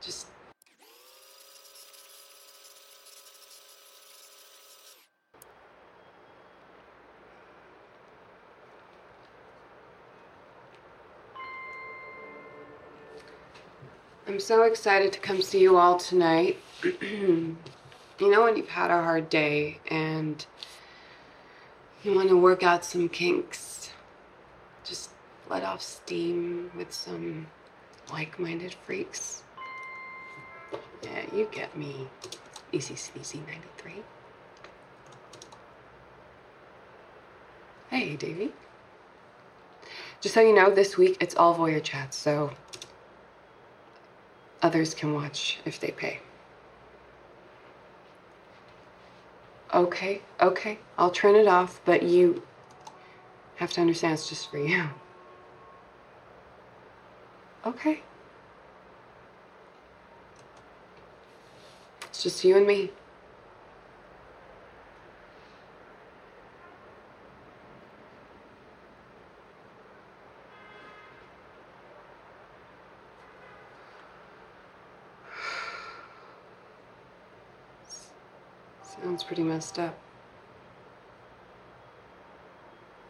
just I'm so excited to come see you all tonight. you know, when you've had a hard day and you want to work out some kinks, just let off steam with some like minded freaks. You get me. Easy Sleazy 93. Hey, Davey. Just so you know, this week it's all voyeur chats, so others can watch if they pay. Okay, okay, I'll turn it off, but you have to understand it's just for you. Okay. It's just you and me. Sounds pretty messed up.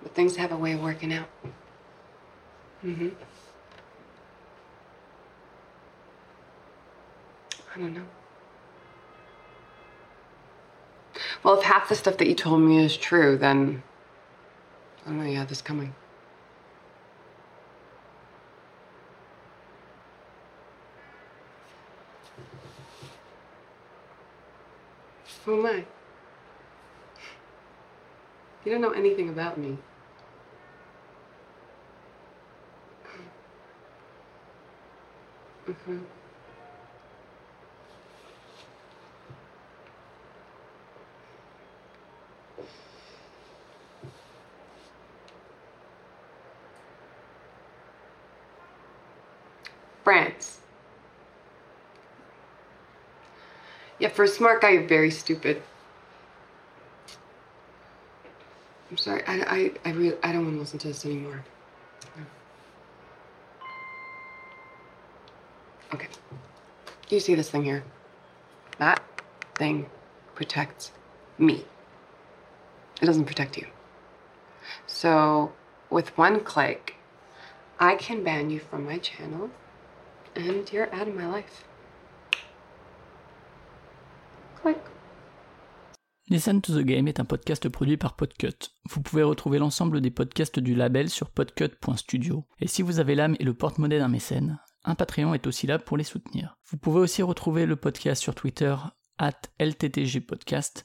But things have a way of working out. Mm-hmm. I don't know. Well, if half the stuff that you told me is true, then I don't know you had this coming. Who am I? You don't know anything about me. Mm-hmm. France. Yeah, for a smart guy, you're very stupid. I'm sorry. I, I, I really, I don't want to listen to this anymore. Okay. You see this thing here? That thing protects me. It doesn't protect you. So, with one click, I can ban you from my channel, and you're out of my life. Click. Listen to the Game est un podcast produit par Podcut. Vous pouvez retrouver l'ensemble des podcasts du label sur podcut.studio. Et si vous avez l'âme et le porte-monnaie d'un mécène, un Patreon est aussi là pour les soutenir. Vous pouvez aussi retrouver le podcast sur Twitter, at LTTGpodcast